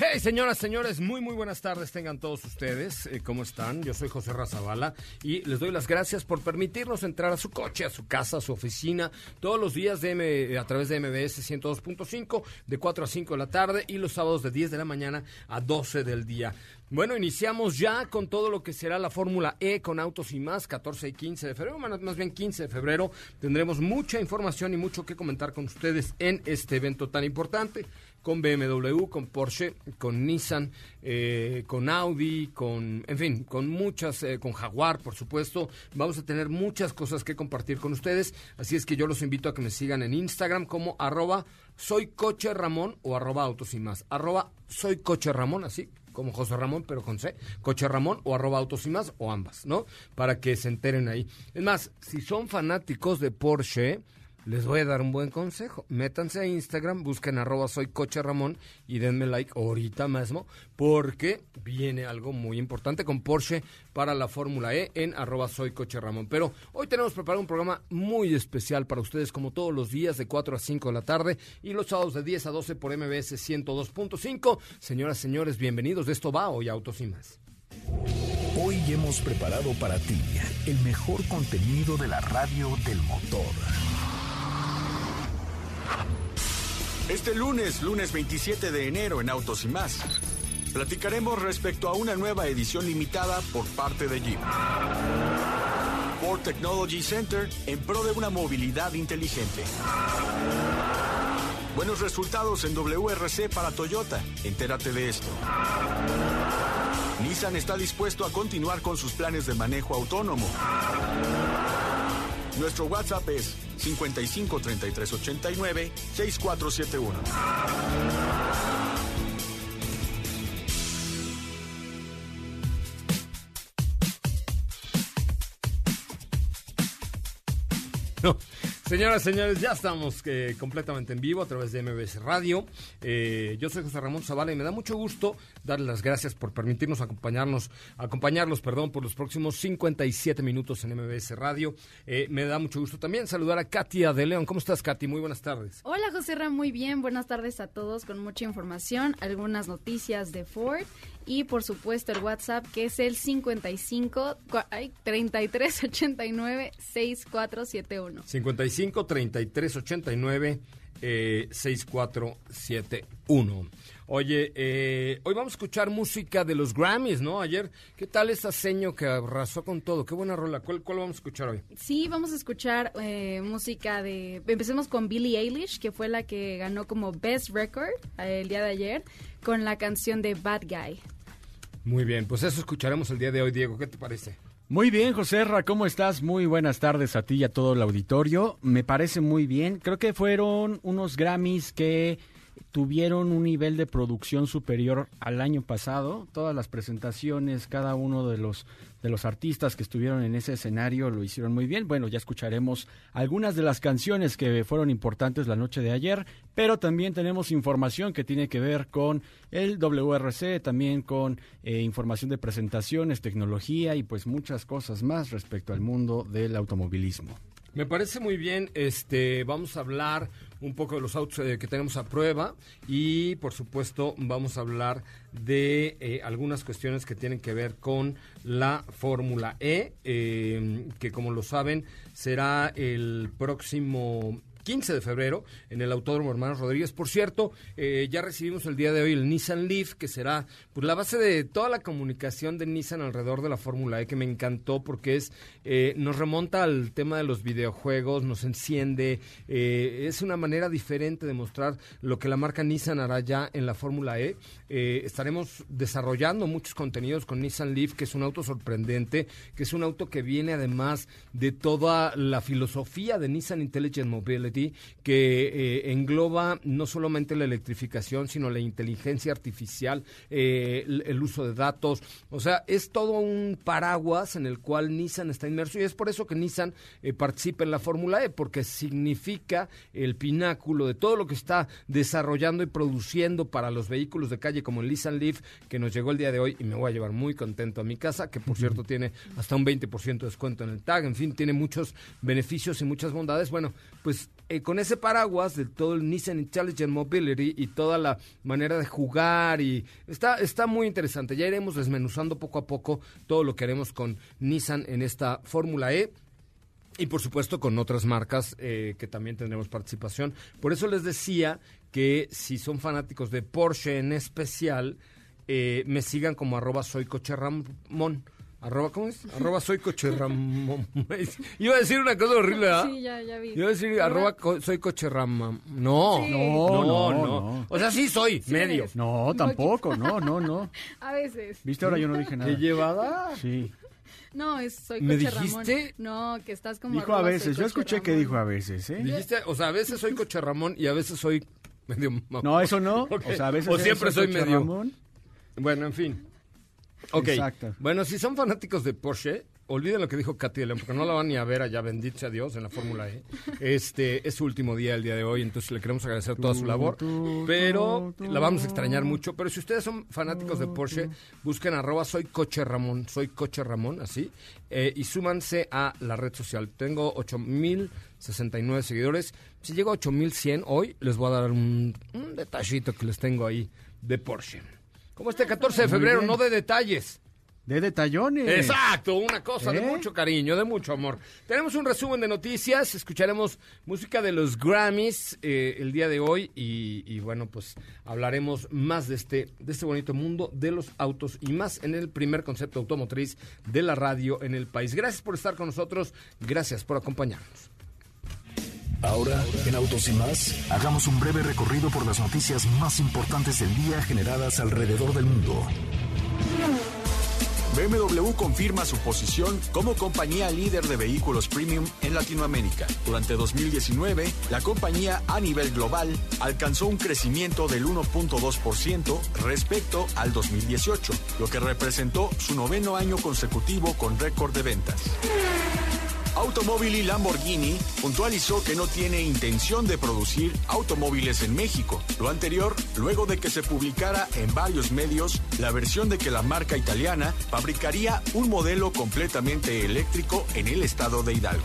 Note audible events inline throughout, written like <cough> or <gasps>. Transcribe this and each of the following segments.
Hey, señoras, señores, muy, muy buenas tardes tengan todos ustedes. Eh, ¿Cómo están? Yo soy José Razabala y les doy las gracias por permitirnos entrar a su coche, a su casa, a su oficina, todos los días de a través de MBS 102.5, de 4 a 5 de la tarde y los sábados de 10 de la mañana a 12 del día. Bueno, iniciamos ya con todo lo que será la Fórmula E con Autos y más, 14 y 15 de febrero, más bien 15 de febrero. Tendremos mucha información y mucho que comentar con ustedes en este evento tan importante con BMW, con Porsche, con Nissan, eh, con Audi, con, en fin, con muchas, eh, con Jaguar, por supuesto. Vamos a tener muchas cosas que compartir con ustedes. Así es que yo los invito a que me sigan en Instagram como arroba soy coche Ramón o arroba autos y más. Arroba soy coche Ramón, así como José Ramón, pero con C, Coche Ramón o arroba autos y más o ambas, ¿no? Para que se enteren ahí. Es más, si son fanáticos de Porsche, les voy a dar un buen consejo. Métanse a Instagram, busquen arroba soy coche Ramón y denme like ahorita mismo porque viene algo muy importante con Porsche para la Fórmula E en arroba soy coche Ramón. Pero hoy tenemos preparado un programa muy especial para ustedes como todos los días de 4 a 5 de la tarde y los sábados de 10 a 12 por MBS 102.5. Señoras, señores, bienvenidos. De esto va hoy Autos y más. Hoy hemos preparado para ti el mejor contenido de la radio del motor. Este lunes, lunes 27 de enero en Autos y más, platicaremos respecto a una nueva edición limitada por parte de Jeep. Ford Technology Center en pro de una movilidad inteligente. Buenos resultados en WRC para Toyota. Entérate de esto. Nissan está dispuesto a continuar con sus planes de manejo autónomo. Nuestro WhatsApp es 55 33 89 6471. Señoras, señores, ya estamos eh, completamente en vivo a través de MBS Radio. Eh, yo soy José Ramón Zavala y me da mucho gusto darles las gracias por permitirnos acompañarnos, acompañarlos, perdón, por los próximos 57 minutos en MBS Radio. Eh, me da mucho gusto también saludar a Katia de León. ¿Cómo estás, Katy? Muy buenas tardes. Hola, José Ramón, muy bien. Buenas tardes a todos con mucha información, algunas noticias de Ford y por supuesto el WhatsApp que es el 55 33 89 6471. 55 33 89 6471. Oye, eh, hoy vamos a escuchar música de los Grammys, ¿no? Ayer, ¿qué tal esa seño que arrasó con todo? Qué buena rola. ¿Cuál, cuál vamos a escuchar hoy? Sí, vamos a escuchar eh, música de... Empecemos con Billie Eilish, que fue la que ganó como Best Record eh, el día de ayer, con la canción de Bad Guy. Muy bien, pues eso escucharemos el día de hoy, Diego. ¿Qué te parece? Muy bien, José Ra, ¿cómo estás? Muy buenas tardes a ti y a todo el auditorio. Me parece muy bien. Creo que fueron unos Grammys que tuvieron un nivel de producción superior al año pasado. Todas las presentaciones, cada uno de los de los artistas que estuvieron en ese escenario lo hicieron muy bien. Bueno, ya escucharemos algunas de las canciones que fueron importantes la noche de ayer, pero también tenemos información que tiene que ver con el WRC, también con eh, información de presentaciones, tecnología y pues muchas cosas más respecto al mundo del automovilismo. Me parece muy bien, este, vamos a hablar un poco de los autos eh, que tenemos a prueba y por supuesto vamos a hablar de eh, algunas cuestiones que tienen que ver con la Fórmula E, eh, que como lo saben será el próximo 15 de febrero en el Autódromo Hermanos Rodríguez. Por cierto, eh, ya recibimos el día de hoy el Nissan Leaf, que será pues, la base de toda la comunicación de Nissan alrededor de la Fórmula E, que me encantó porque es eh, nos remonta al tema de los videojuegos, nos enciende, eh, es una manera diferente de mostrar lo que la marca Nissan hará ya en la Fórmula E. estaremos desarrollando muchos contenidos con Nissan Leaf, que es un auto sorprendente, que es un auto que viene además de toda la filosofía de Nissan Intelligent Mobility que eh, engloba no solamente la electrificación, sino la inteligencia artificial, eh, el, uso de datos. O sea, es todo un paraguas en el cual Nissan está inmerso y es por eso que Nissan eh, participa en la Fórmula E, porque significa el pináculo de todo lo que está desarrollando y produciendo para los vehículos de calle como el Nissan Leaf, que nos llegó el día de hoy y me voy a llevar muy contento a mi casa, que por cierto tiene hasta un 20% de descuento en el tag, en fin, tiene muchos beneficios y muchas bondades. Bueno, pues eh, con ese paraguas de todo el Nissan Intelligent Mobility y toda la manera de jugar y está, está muy interesante. Ya iremos desmenuzando poco a poco todo lo que haremos con Nissan en esta Fórmula E. Y por supuesto con otras marcas eh, que también tendremos participación. Por eso les decía que si son fanáticos de Porsche en especial, eh, me sigan como arroba soy coche Arroba, ¿cómo es? Arroba soy coche Ramón. <laughs> Iba a decir una cosa horrible, ¿verdad? Sí, ya, ya vi. Iba a decir arroba soy coche Ramón. No, no, no, no, O sea, sí soy, medio. No, tampoco, no, no, no. <laughs> A veces. ¿Viste? Ahora yo no dije nada. ¿Qué llevada? Sí. No, es soy ¿Me coche dijiste? Ramón. No, que estás como Dijo a veces, yo escuché que dijo a veces, ¿eh? Dijiste, o sea, a veces soy coche Ramón y a veces soy medio No, eso no. <laughs> O sea, a veces o siempre soy medio. Ramón. Bueno, en fin. Ok. Exacto. Bueno, si son fanáticos de Porsche, olviden lo que dijo Katy León, porque no la van ni a ver allá, bendito sea Dios, en la Fórmula E. Este es su último día el día de hoy, entonces le queremos agradecer toda su labor, pero la vamos a extrañar mucho. Pero si ustedes son fanáticos de Porsche, busquen arroba soy coche Ramón, soy coche Ramón, así, eh, y súmanse a la red social. Tengo 8069 seguidores. Si llego a 8100 hoy, les voy a dar un, un detallito que les tengo ahí de Porsche. Como este 14 de febrero, no de detalles. De detallones. Exacto, una cosa de ¿Eh? mucho cariño, de mucho amor. Tenemos un resumen de noticias, escucharemos música de los Grammys eh, el día de hoy y, bueno, pues hablaremos más de este, de este bonito mundo de los autos y más en el primer concepto automotriz de la radio en el país. Gracias por estar con nosotros, gracias por acompañarnos. Ahora, en Autos y más, hagamos un breve recorrido por las noticias más importantes del día generadas alrededor del mundo. BMW confirma su posición como compañía líder de vehículos premium en Latinoamérica. Durante 2019, la compañía a nivel global alcanzó un crecimiento del 1.2% respecto al 2018, lo que representó su noveno año consecutivo con récord de ventas. Automóvil Lamborghini puntualizó que no tiene intención de producir automóviles en México. Lo anterior, luego de que se publicara en varios medios la versión de que la marca italiana fabricaría un modelo completamente eléctrico en el estado de Hidalgo.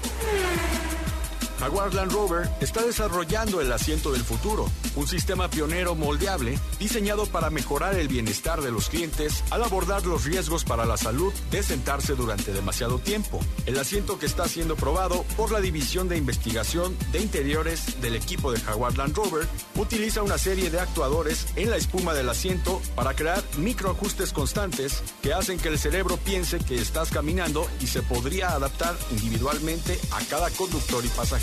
Jaguar Land Rover está desarrollando el asiento del futuro, un sistema pionero moldeable diseñado para mejorar el bienestar de los clientes al abordar los riesgos para la salud de sentarse durante demasiado tiempo. El asiento que está siendo probado por la División de Investigación de Interiores del equipo de Jaguar Land Rover utiliza una serie de actuadores en la espuma del asiento para crear microajustes constantes que hacen que el cerebro piense que estás caminando y se podría adaptar individualmente a cada conductor y pasajero.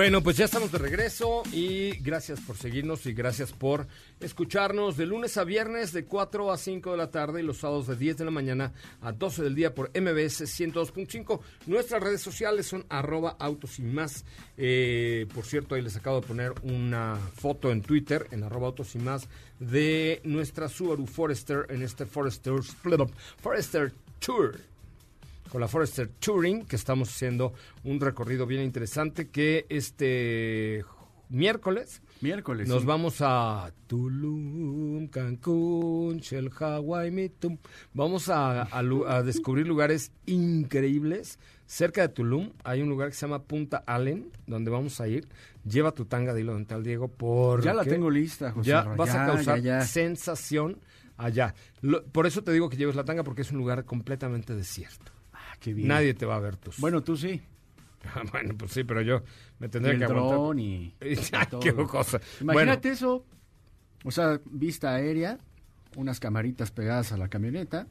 Bueno, pues ya estamos de regreso y gracias por seguirnos y gracias por escucharnos de lunes a viernes de 4 a 5 de la tarde y los sábados de 10 de la mañana a 12 del día por MBS 102.5. Nuestras redes sociales son arroba autos y más. Eh, por cierto, ahí les acabo de poner una foto en Twitter, en arroba autos y más, de nuestra Subaru Forester en este Forester, Forester Tour con la Forester Touring, que estamos haciendo un recorrido bien interesante que este miércoles Miércoles. nos sí. vamos a Tulum, Cancún, Shell, Hawaii, Mitum. Vamos a, a a descubrir lugares increíbles. Cerca de Tulum hay un lugar que se llama Punta Allen, donde vamos a ir. Lleva tu tanga de hilo dental, Diego, porque Ya la tengo lista, José. ya vas a causar ya, ya. sensación allá. Lo- por eso te digo que lleves la tanga, porque es un lugar completamente desierto. Ah, qué bien. Nadie te va a ver tus. Bueno, tú sí. <laughs> bueno, pues sí, pero yo me tendría que aguantar. <laughs> y, qué cosa. Imagínate eso. O sea, vista aérea, unas camaritas pegadas a la camioneta.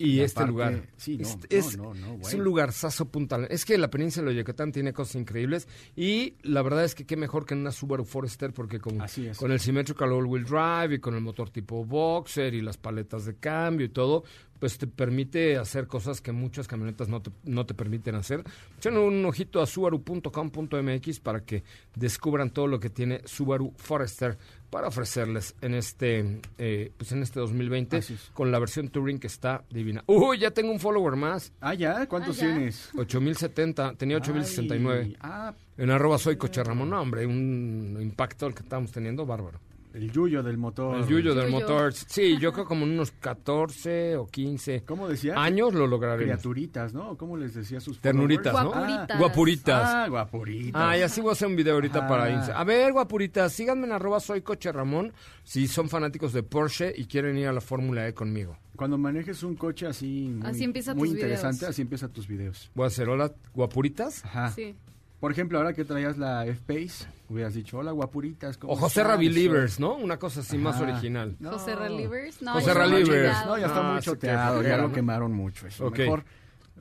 Y Y este aparte- lugar. sí, no, es, no, es- no, no, es bueno. un lugar saso Punta Allen. Es que la península de Yucatán tiene cosas increíbles. Y la verdad es que qué mejor que en una Subaru Forester, porque es. con el Symmetrical All-Wheel Drive y con el motor tipo Boxer y las paletas de cambio y todo, pues te permite hacer cosas que muchas camionetas no te, no te permiten hacer. Echen un ojito a subaru.com.mx para que descubran todo lo que tiene Subaru Forester para ofrecerles en este eh, pues en este 2020 Así es. con la versión Touring que está divina. Uy, ya tengo un follower más. Ah, ya, ¿cuántos Ah, ya. tienes? <laughs> 8070, tenía 8069. Ay, Ah, En arroba soy coche Ramón. No, hombre, un impacto el que estamos teniendo bárbaro. El yuyo del motor. El yuyo del Yuyo. motor. Sí, yo creo como en unos 14 o 15 ¿Cómo decía? años lo lograremos. Criaturitas, ¿no? ¿Cómo les decía a sus Ternuritas, ¿no? followers? Guapuritas. Guapuritas. Ah, guapuritas. Ah, y así voy a hacer un video ahorita Ah. para Insta. A ver, guapuritas, síganme en arroba soy coche Ramón si son fanáticos de Porsche y quieren ir a la Fórmula E conmigo. Cuando manejes un coche así muy, Así empieza muy tus interesante, videos. así empieza tus videos. Voy a hacer hola, guapuritas. Ajá. Sí. Por ejemplo, ahora que traías la F-Pace, hubieras dicho, hola guapuritas. ¿cómo O José? Believers, ¿no? Una cosa así más original. No. José Relivers. No, José choteado. No, ya está Ah, muy choteado, ya lo ¿no? quemaron mucho. Eso. Ok. Mejor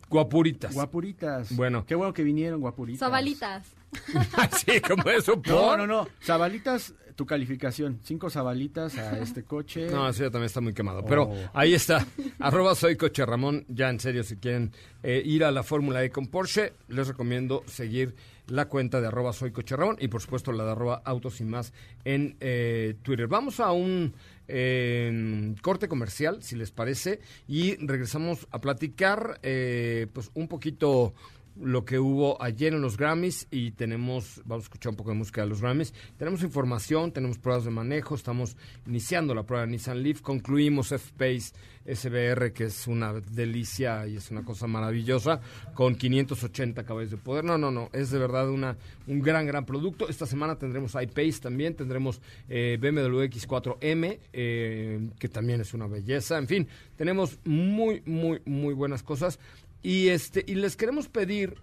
Guapuritas. guapuritas. Bueno. Qué bueno que vinieron guapuritas. Zabalitas. <laughs> sí, como eso, No, por. no, no. Zabalitas, tu calificación. Cinco zabalitas a este coche. <laughs> No, eso ya también está muy quemado. Pero Oh. ahí está. <laughs> Arroba soy Coche Ramón. Ya en serio, si quieren eh, ir a la Fórmula E con Porsche, les recomiendo seguir la cuenta de arroba soy Coche Ramón y por supuesto la de arroba autos y más en eh, Twitter. Vamos a un eh, corte comercial, si les parece, y regresamos a platicar eh, pues un poquito lo que hubo ayer en los Grammys y tenemos, vamos a escuchar un poco de música de los Grammys, tenemos información, tenemos pruebas de manejo, estamos iniciando la prueba de Nissan Leaf, concluimos F-Pace SBR, que es una delicia y es una cosa maravillosa, con 580 caballos de poder. No, no, no, es de verdad una, un gran, gran producto. Esta semana tendremos iPace también, tendremos eh, BMW X4M, eh, que también es una belleza. En fin, tenemos muy, muy, muy buenas cosas. Y, este, y les queremos pedir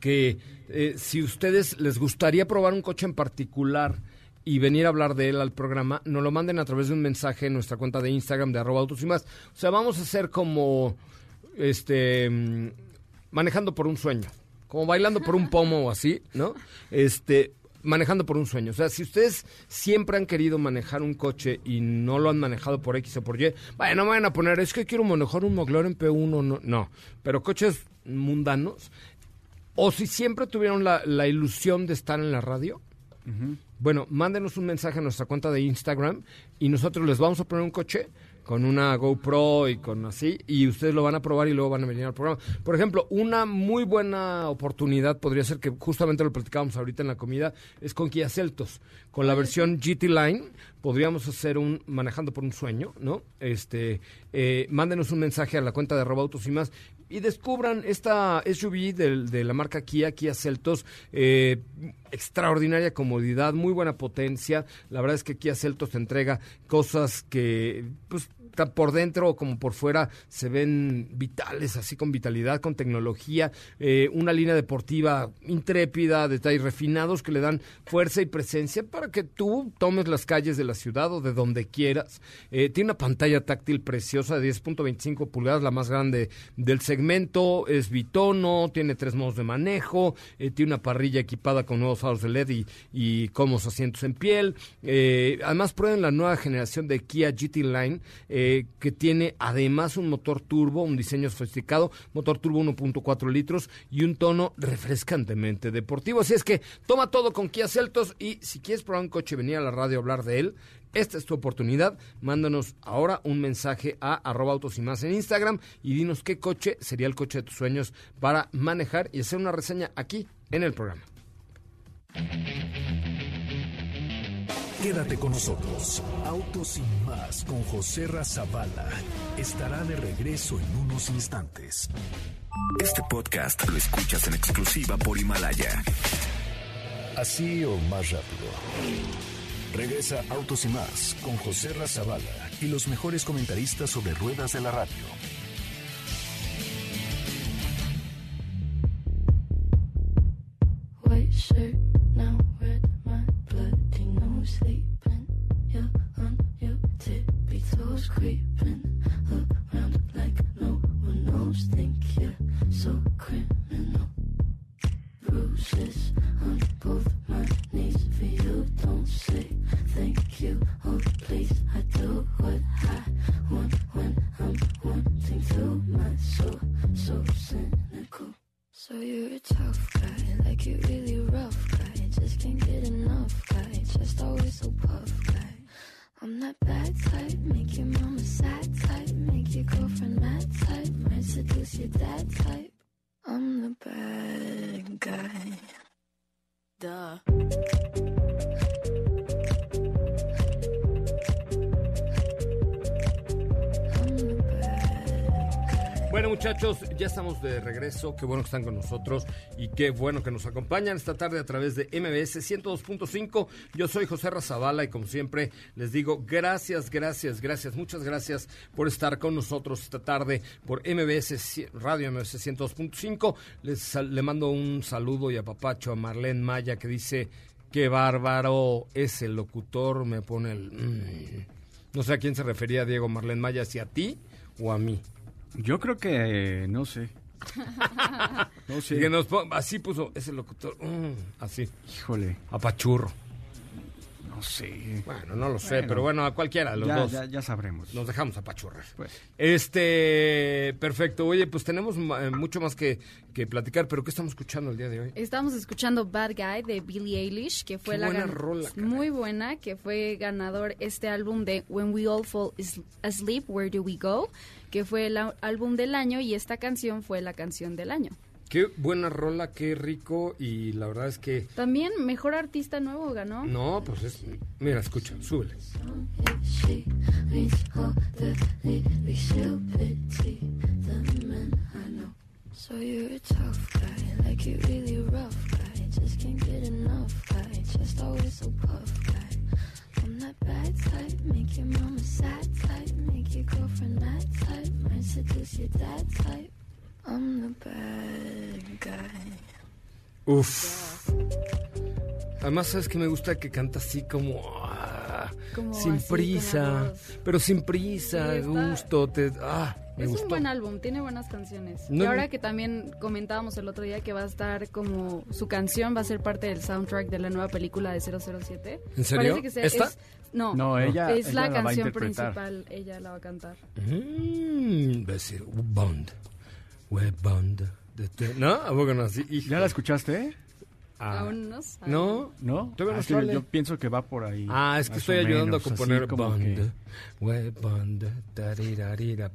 que eh, si ustedes les gustaría probar un coche en particular y venir a hablar de él al programa, nos lo manden a través de un mensaje en nuestra cuenta de Instagram de arroba autos y más. O sea, vamos a hacer como este mm, manejando por un sueño, como bailando por un pomo o así, ¿no? Este manejando por un sueño. O sea, si ustedes siempre han querido manejar un coche y no lo han manejado por X o por Y, vaya, no me van a poner, es que quiero manejar un McLaren P1, no, no. Pero coches mundanos, o si siempre tuvieron la, la ilusión de estar en la radio, bueno, mándenos un mensaje a nuestra cuenta de Instagram y nosotros les vamos a poner un coche con una GoPro y con así, y ustedes lo van a probar y luego van a venir al programa. Por ejemplo, una muy buena oportunidad podría ser que justamente lo platicábamos ahorita en la comida, es con Kia Celtos. Con la versión GT Line podríamos hacer un manejando por un sueño, ¿no? Este, eh, mándenos un mensaje a la cuenta de arroba autos y más y descubran esta SUV del- de, la marca Kia, Kia Celtos, eh, extraordinaria comodidad, muy buena potencia. La verdad es que Kia Celtos entrega cosas que, pues, por dentro como por fuera se ven vitales, así con vitalidad, con tecnología, eh, una línea deportiva intrépida, detalles refinados que le dan fuerza y presencia para que tú tomes las calles de la ciudad o de donde quieras. Eh, tiene una pantalla táctil preciosa de 10.25 pulgadas, la más grande del segmento, es bitono, tiene tres modos de manejo, eh, tiene una parrilla equipada con nuevos faros de LED y, y cómodos asientos en piel. Además, prueben la nueva generación de Kia GT Line, eh, que tiene además un motor turbo, un diseño sofisticado, motor turbo 1.4 litros y un tono refrescantemente deportivo. Así es que toma todo con Kia Celtos y si quieres probar un coche y venir a la radio a hablar de él, esta es tu oportunidad. Mándanos ahora un mensaje a arroba autos y más en Instagram y dinos qué coche sería el coche de tus sueños para manejar y hacer una reseña aquí en el programa. Quédate con nosotros. Autos sin más con José Razabala estará de regreso en unos instantes. Este podcast lo escuchas en exclusiva por Himalaya. Así o más rápido. Regresa Autos y más con José Razabala y los mejores comentaristas sobre ruedas de la radio. De regreso, qué bueno que están con nosotros y qué bueno que nos acompañan esta tarde a través de MBS 102.5. Yo soy José Razabala y como siempre les digo gracias, gracias, gracias, muchas gracias por estar con nosotros esta tarde por MBS Radio MBS 102.5. Les le mando un saludo y a papacho a Marlene Maya que dice qué bárbaro es el locutor, me pone el... mm". No sé a quién se refería Diego Marlene Maya, si a ti o a mí. Yo creo que, eh, no sé. <laughs> No sé. Que nos pon- así puso ese locutor, mm, así, Híjole, apachurro. No sé. Bueno, no lo sé, Bueno. pero bueno, a cualquiera, los ya, dos. ya, ya sabremos. Nos dejamos apachurrar. Pues. Este, perfecto. Oye, pues tenemos eh, mucho más que, que platicar, pero ¿qué estamos escuchando el día de hoy? Estamos escuchando Bad Guy de Billie Eilish, que fue Qué la buena rola, caray. muy buena, que fue ganador este álbum de When We All Fall Asleep, Where Do We Go, que fue el álbum del año y esta canción fue la canción del año. Qué buena rola, qué rico y la verdad es que También mejor artista nuevo ganó. no, pues es mira, escucha, súbele. She means all the ladies she'll pity the men I know. So you're a tough guy, like you really rough guy. Just can't get enough guy, just always so puff guy. I'm that bad type, make your mama sad type, make your girlfriend mad type, might seduce your dad type. I'm the bad guy. Uf. Además, sabes que me gusta que canta así como, ah, Como sin así, prisa, pero sin prisa, Sí, está- gusto, te, ah, me es gustó. un buen álbum, tiene buenas canciones. No y ahora que también comentábamos el otro día que va a estar como su canción va a ser parte del soundtrack de la nueva película de 007. ¿En serio? Parece que se- ¿Esta? es- no, No, ella- es ella la la va a canción principal, ella la va a cantar. Mm, va a ser Bond. Web de te- ¿No? ¿A poco no? Sí, hijo. ¿Ya la escuchaste? Ah, Aún no sabe. ¿No? ¿No? Ah, sí, yo pienso que va por ahí. Ah, es que estoy ayudando menos, a componer Bond. que- Web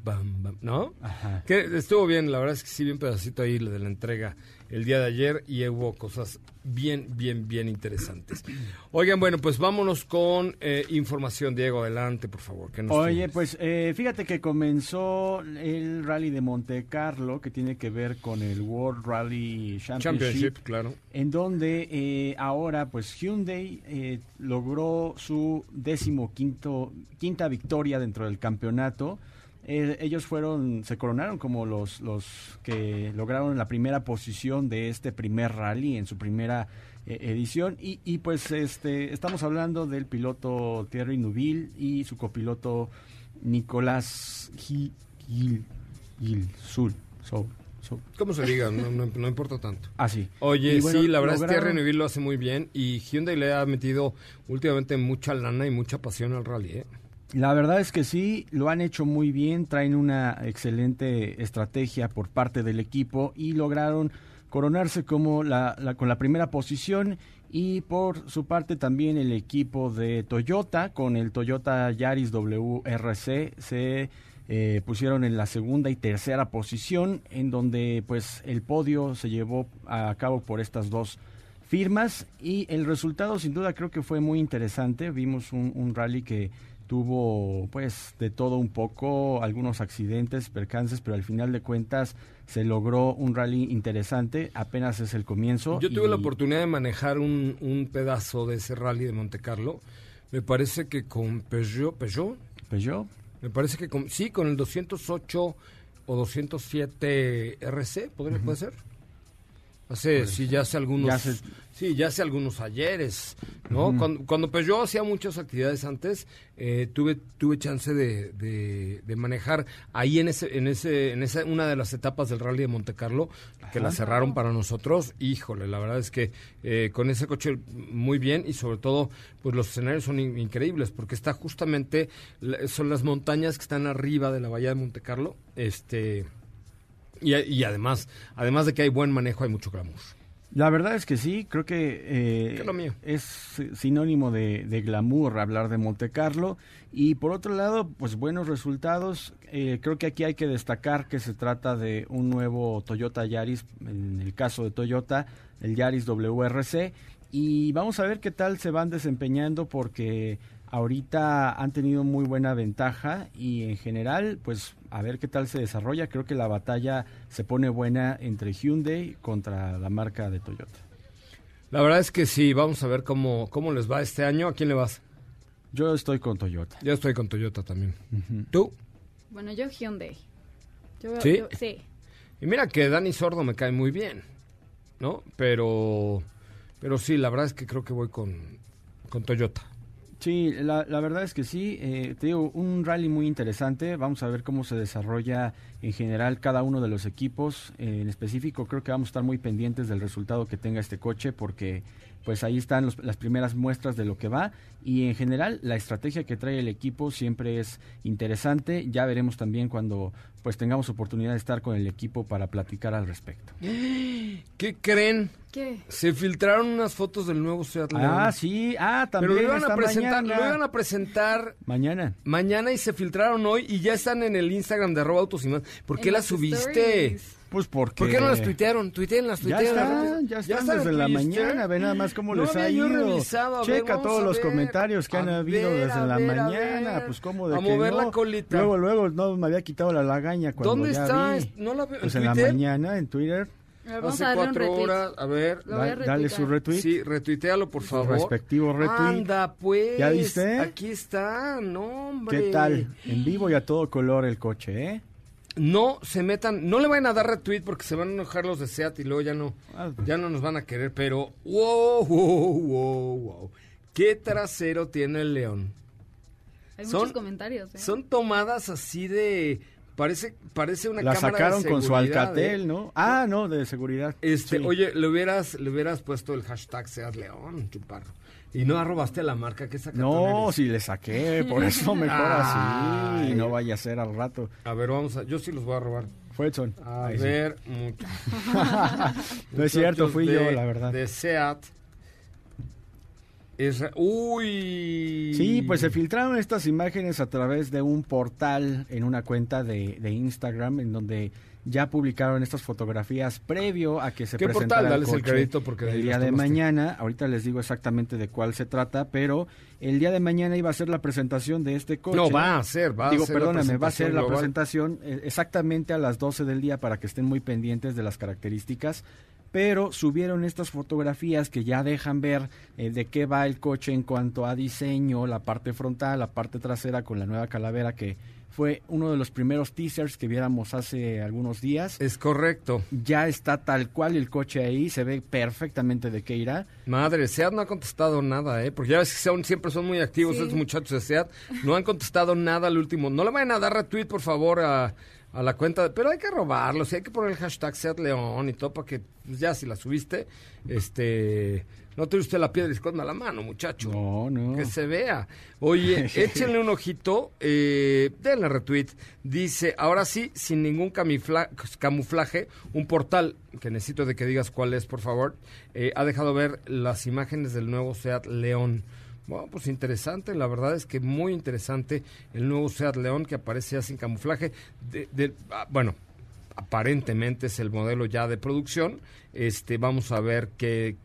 bam, bam. ¿No? Ajá. Que estuvo bien, la verdad es que sí, bien pedacito ahí lo de la entrega el día de ayer y hubo cosas bien, bien, bien interesantes. Oigan, bueno, pues vámonos con eh, información. Diego, adelante, por favor. ¿qué nos Oye, tienes? pues eh, fíjate que comenzó el rally de Monte Carlo, que tiene que ver con el World Rally Championship, Championship, claro. en donde eh, ahora pues Hyundai eh, logró su décimo quinto, quinta victoria dentro del campeonato. Eh, ellos fueron, se coronaron como los, los que lograron la primera posición de este primer rally en su primera eh, edición y, y, pues este estamos hablando del piloto Thierry Nubil y su copiloto Nicolás Gil, Gil, Gil Sul, Sol, Sol. ¿Cómo se diga? No, no- no importa tanto. Así. Oye, Y bueno, sí, la verdad es que lograron- Renewville lo hace muy bien y Hyundai le ha metido últimamente mucha lana y mucha pasión al rally, ¿eh? La verdad es que sí, lo han hecho muy bien, traen una excelente estrategia por parte del equipo y lograron coronarse como la, con la primera posición y por su parte también el equipo de Toyota con el Toyota Yaris WRC se eh, pusieron en la segunda y tercera posición en donde pues el podio se llevó a cabo por estas dos firmas y el resultado sin duda creo que fue muy interesante. Vimos un rally que tuvo pues de todo un poco, algunos accidentes, percances, pero al final de cuentas se logró un rally interesante, apenas es el comienzo. Yo tuve la oportunidad de manejar un, un pedazo de ese rally de Monte Carlo. Me parece que con Peugeot, Peugeot, Peugeot, me parece que con, sí, con el 208 o 207 RC, ¿podría, ¿puede ser? Hace, sí, ya hace algunos, Ya hace- sí, ya hace algunos ayeres, ¿no? cuando, cuando Peugeot hacía muchas actividades antes, eh, tuve, tuve chance de, de, de manejar ahí en ese, en ese, en esa, una de las etapas del Rally de Monte Carlo, que la cerraron para nosotros, híjole, la verdad es que eh, con ese coche muy bien y sobre todo, pues los escenarios son in- increíbles, porque está justamente, son las montañas que están arriba de la bahía de Monte Carlo, este... Y, y además, además de que hay buen manejo, hay mucho glamour. La verdad es que sí, creo que, eh, Que es lo mío. es sinónimo de, de glamour hablar de Monte Carlo. Y por otro lado, pues buenos resultados. Eh, creo que aquí hay que destacar que se trata de un nuevo Toyota Yaris, en el caso de Toyota, el Yaris WRC. Y vamos a ver qué tal se van desempeñando porque ahorita han tenido muy buena ventaja y en general, pues a ver qué tal se desarrolla. Creo que la batalla se pone buena entre Hyundai contra la marca de Toyota. La verdad es que sí, vamos a ver cómo, cómo les va este año. ¿A quién le vas? Yo estoy con Toyota. Yo estoy con Toyota también. ¿Tú? Bueno, yo Hyundai. Yo, ¿Sí? yo- sí. Y mira que Dani Sordo me cae muy bien, ¿no? Pero, pero sí, la verdad es que creo que voy con, con Toyota. Sí, la, la verdad es que sí. eh, te digo, un rally muy interesante. Vamos a ver cómo se desarrolla en general cada uno de los equipos. Eh, en específico, creo que vamos a estar muy pendientes del resultado que tenga este coche porque pues ahí están los- las primeras muestras de lo que va y en general la estrategia que trae el equipo siempre es interesante. Ya veremos también cuando pues tengamos oportunidad de estar con el equipo para platicar al respecto. <gasps> ¿Qué creen? ¿Qué? Se filtraron unas fotos del nuevo Seat León. Ah, sí, ah, Pero también lo iban, a presentar, mañana. lo iban a presentar Mañana. mañana y se filtraron hoy y ya están en el Instagram de arroba autos y más. ¿Por qué las las subiste? stories. Pues porque... ¿Por qué no las tuitearon? Tuiteen, Ya están, ya están desde en la Twitter. mañana, ve nada más cómo No les ha ido. revisado, ver, Checa vamos todos los ver. comentarios que han A habido ver, desde la ver, mañana, ver. pues como de A que mover no. la colita. Luego, luego, no me había quitado la lagaña cuando ¿Dónde ya está? vi. No la veo. Pues ¿En en la mañana, en Twitter, ver, Hace cuatro horas. A ver. A da- dale su retweet. Sí, retuitealo, por Su favor. respectivo retweet. Anda, pues. ¿Ya viste? Aquí está, no, hombre. ¿Qué tal? En vivo y a todo color el coche, ¿eh? No se metan, no le vayan a dar retweet porque se van a enojar los de SEAT y luego ya no, Ah, ya no nos van a querer, pero wow, wow, wow, wow. ¿Qué trasero tiene el león? Hay Son- muchos comentarios. ¿eh? Son tomadas así de, parece, parece una La cámara de sacaron con su Alcatel, ¿eh? ¿no? Ah, no, de seguridad. Este, Sí. oye, le hubieras, le hubieras puesto el hashtag Seat León, chuparro. Y no arrobaste la marca que saca. No, si le saqué, por eso mejor así. No vaya a ser al rato. A ver, vamos a, yo sí los voy a robar. Fue Edson. A Ahí sí. ver, mucho- <laughs> No es cierto, fui de- yo, la verdad. De SEAT. Es Uy. Sí, pues se filtraron estas imágenes a través de un portal en una cuenta de, de Instagram en donde ya publicaron estas fotografías previo a que se ¿Qué presentara portal? Dales el coche crédito porque de el día de mañana. Ahorita les digo exactamente de cuál se trata, pero el día de mañana iba a ser la presentación de este coche. No, va a ser, va Digo, a ser. perdóname, va a ser la global. presentación eh, exactamente a las 12 del día para que estén muy pendientes de las características. Pero subieron estas fotografías que ya dejan ver eh, de qué va el coche en cuanto a diseño, la parte frontal, la parte trasera con la nueva calavera que fue uno de los primeros teasers que viéramos hace algunos días. Es correcto. Ya está tal cual el coche ahí, se ve perfectamente de qué irá. Madre, SEAT no ha contestado nada, ¿eh? Porque ya ves que son, siempre son muy activos Sí. estos muchachos de SEAT. No han contestado nada al último. No le vayan a dar retweet, por favor, a, a la cuenta. Pero hay que robarlo, sí, hay que poner el hashtag SEAT León y todo para que, pues, ya si la subiste, este... No te usted la piedra y esconda la mano, muchacho. No, no. Que se vea. Oye, <laughs> échenle un ojito, eh, denle retweet. Dice, ahora sí, sin ningún camufla- camuflaje, un portal, que necesito de que digas cuál es, por favor, eh, ha dejado ver las imágenes del nuevo SEAT León. Bueno, pues interesante, la verdad es que muy interesante el nuevo SEAT León que aparece ya sin camuflaje. De, de- ah, bueno, aparentemente es el modelo ya de producción. Este, vamos a ver qué,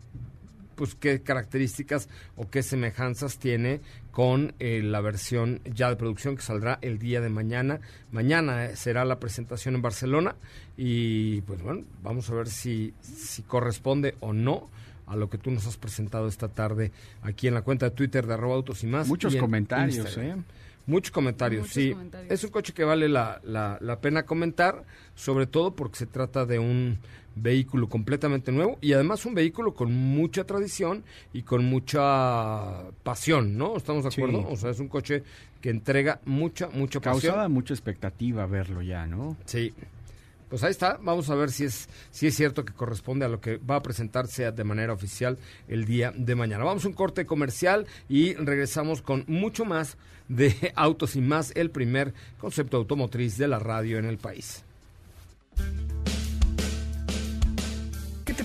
pues qué características o qué semejanzas tiene con eh, la versión ya de producción que saldrá el día de mañana. Mañana eh, será la presentación en Barcelona y pues bueno, vamos a ver si, si corresponde o no a lo que tú nos has presentado esta tarde aquí en la cuenta de Twitter de arroba autos y más. Muchos y comentarios, Instagram. ¿eh? Muchos comentarios, Muchos sí. comentarios. Es un coche que vale la, la, la pena comentar, sobre todo porque se trata de un vehículo completamente nuevo y además un vehículo con mucha tradición y con mucha pasión, ¿no? ¿Estamos de Sí. acuerdo? O sea, es un coche que entrega mucha, mucha pasión. Causaba mucha expectativa verlo ya, ¿no? Sí. Pues ahí está, vamos a ver si es, si es cierto que corresponde a lo que va a presentarse de manera oficial el día de mañana. Vamos a un corte comercial y regresamos con mucho más de <laughs> Autos y más, el primer concepto automotriz de la radio en el país.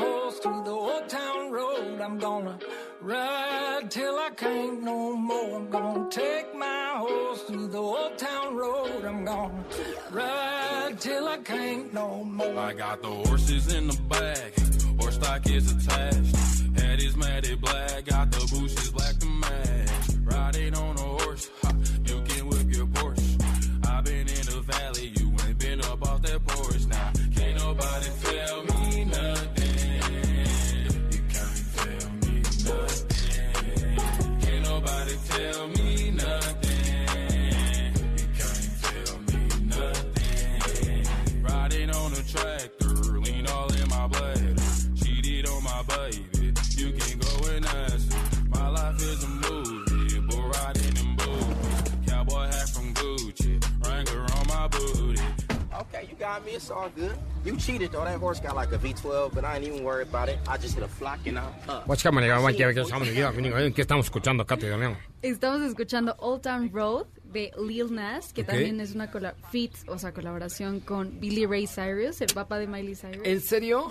horse through the old town road. I'm gonna ride till I can't no more. I'm gonna take my horse through the old town road. I'm gonna ride till I can't no more. I got the horses in the back, horse stock is attached. Head is matted black, got the bushes black to match. Riding on got me. It's all good. You cheated though. That horse got like a V12, but I ain't even worried about it. I just hit a flock and I'm up. ¿Qué estamos escuchando acá, te Estamos escuchando Old Town Road de Lil Nas, que también es una fit, o sea, colaboración con Billy Ray Cyrus, el papá de Miley Cyrus. ¿En serio?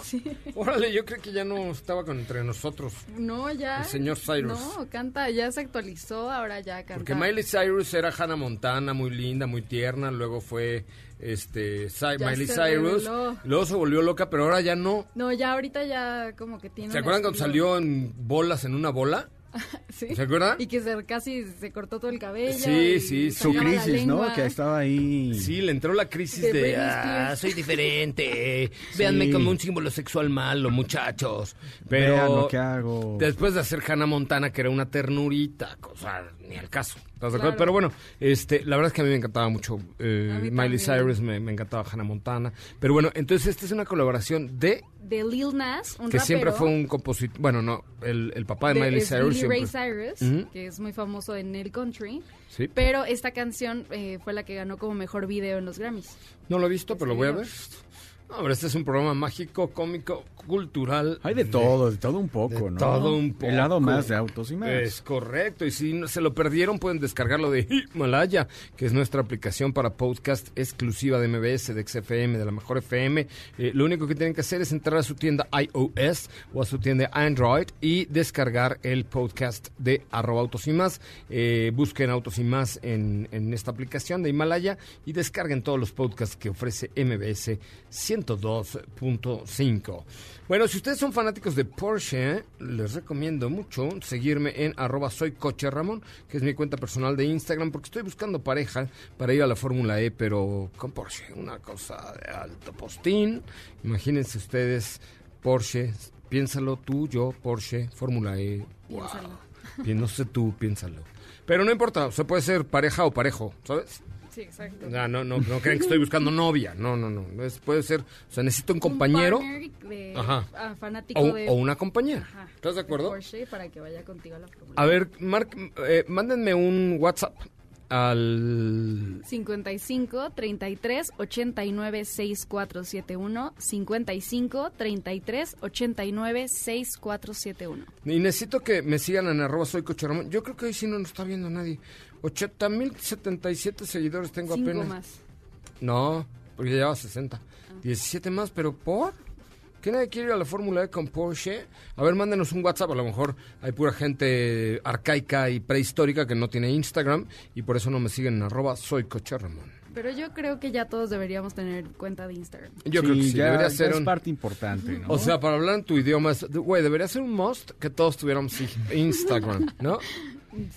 Órale, yo creo que ya no estaba con entre nosotros. No, ya. El señor Cyrus. No, canta, ya se actualizó, ahora ya canta. Porque Miley Cyrus era Hannah Montana, muy linda, muy tierna. Luego fue este Cy- Ya Miley Cyrus. reveló. Luego se volvió loca, pero ahora ya no. No, ya ahorita ya como que tiene. ¿Se acuerdan cuando salió en bolas en una bola? <laughs> Sí. ¿Se acuerdan? Y que se, casi se cortó todo el cabello. Sí, sí, Su crisis, ¿no? Que estaba ahí. Sí, le entró la crisis De ah, soy diferente, <laughs> véanme como un símbolo sexual malo, muchachos. Pero Vean lo que hago. después de hacer Hannah Montana, que era una ternurita, cosa ni al caso. ¿Estás de acuerdo? Claro. Pero bueno, este, la verdad es que a mí me encantaba mucho eh, Miley. Cyrus, me, me encantaba Hannah Montana. Pero bueno, entonces esta es una colaboración de De Lil Nas, un que siempre fue un compositor, bueno, no, el, el papá de, de- Miley Cyrus Billy Ray siempre. Cyrus, que es muy famoso en el country. Sí. Pero esta canción eh, fue la que ganó como mejor video en los Grammys. No lo he visto, pero lo voy a ver. No, pero este es un programa mágico, cómico, cultural. Hay de todo, de todo un poco, de ¿no? todo un poco. El lado más de autos y más. Es correcto. Y si no- se lo perdieron, pueden descargarlo de Himalaya, que es nuestra aplicación para podcast exclusiva de MBS, de XFM, de la mejor FM. Eh, lo único que tienen que hacer es entrar a su tienda iOS o a su tienda Android y descargar el podcast de arroba autos y más. Eh, busquen autos y más en, en esta aplicación de Himalaya y descarguen todos los podcasts que ofrece MBS 102.5. Bueno, si ustedes son fanáticos de Porsche, les recomiendo mucho seguirme en arroba soy coche Ramón, que es mi cuenta personal de Instagram, porque estoy buscando pareja para ir a la Fórmula E, pero con Porsche, una cosa de alto postín. Imagínense ustedes, Porsche, piénsalo tú, yo, Porsche, Fórmula E. Wow. Piénsalo. Bien, No sé tú, piénsalo. Pero no importa, se puede ser pareja o parejo, ¿sabes? Sí, exacto. No, no, no, no crean que estoy buscando novia. No, no, no. Es- puede ser, o sea, necesito un compañero partner de- Ajá. ah, fanático o, de, o una compañera. Ajá, ¿Estás de acuerdo? Porsche para que vaya contigo a la A ver, Mark, eh, mándenme un WhatsApp al 55 33 89 6471 55 33 89 6471 Y necesito que me sigan en arroba soy Coche Ramón. Yo creo que hoy sí no nos está viendo nadie. 80.077 seguidores tengo Cinco apenas. más. No, porque ya lleva 60. 17 más, pero ¿por? ¿Que nadie quiere ir a la Fórmula E con Porsche? A ver, mándenos un WhatsApp. A lo mejor hay pura gente arcaica y prehistórica que no tiene Instagram y por eso no me siguen en arroba soy Coche Ramón. Pero yo creo que ya todos deberíamos tener cuenta de Instagram. Yo creo que sí, ya, debería ya ser es un... parte importante, ¿no? O sea, para hablar en tu idioma, es- güey, debería ser un must que todos tuviéramos Instagram, ¿no? <laughs>